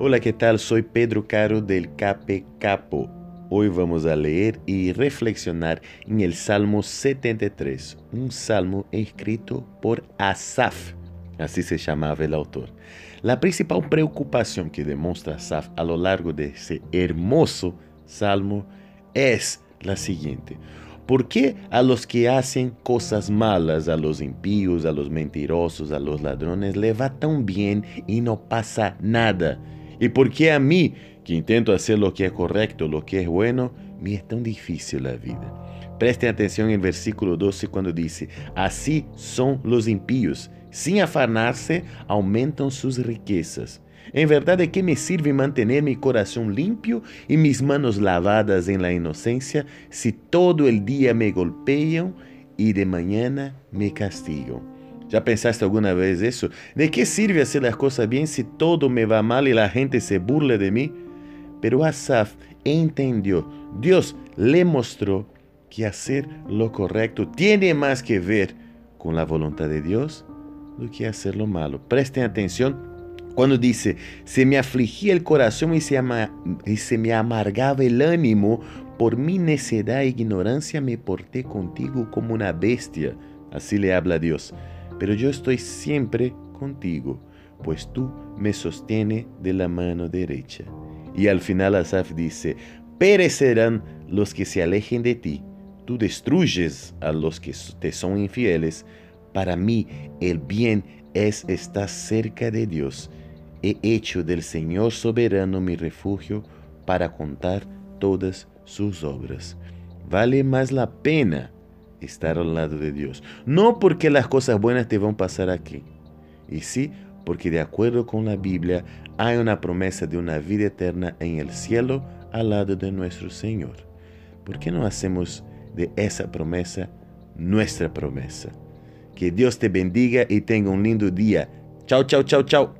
Hola, ¿qué tal? Soy Pedro Caro del Cape Capo. Hoy vamos a leer y reflexionar en el Salmo 73, un salmo escrito por Asaf, así se llamaba el autor. La principal preocupación que demuestra Asaf a lo largo de ese hermoso salmo es la siguiente. ¿Por qué a los que hacen cosas malas, a los impíos, a los mentirosos, a los ladrones, le va tan bien y no pasa nada? ¿Y por qué a mí, que intento hacer lo que es correcto, lo que es bueno, me es tan difícil la vida? Preste atención en versículo 12 cuando dice, así son los impíos, sin afanarse aumentan sus riquezas. En verdad, ¿de qué me sirve mantener mi corazón limpio y mis manos lavadas en la inocencia si todo el día me golpean y de mañana me castigan? ¿Ya pensaste alguna vez eso? ¿De qué sirve hacer las cosas bien si todo me va mal y la gente se burla de mí? Pero Asaf entendió, Dios le mostró que hacer lo correcto tiene más que ver con la voluntad de Dios do que hacer lo malo. Presten atención cuando dice, se me afligía el corazón y se, y se me amargaba el ánimo, por mi necedad e ignorancia me porté contigo como una bestia. Así le habla Dios. Pero yo estoy siempre contigo, pues tú me sostienes de la mano derecha. Y al final Asaf dice, perecerán los que se alejen de ti. Tú destruyes a los que te son infieles. Para mí el bien es estar cerca de Dios he hecho del Señor soberano mi refugio para contar todas sus obras. Vale más la pena estar al lado de Dios. No porque las cosas buenas te van a pasar aquí. Y sí, porque de acuerdo con la Biblia hay una promesa de una vida eterna en el cielo al lado de nuestro Señor. ¿Por qué no hacemos de esa promesa nuestra promesa? Que Dios te bendiga y tenga un lindo día. Chao, chao, chao, chao.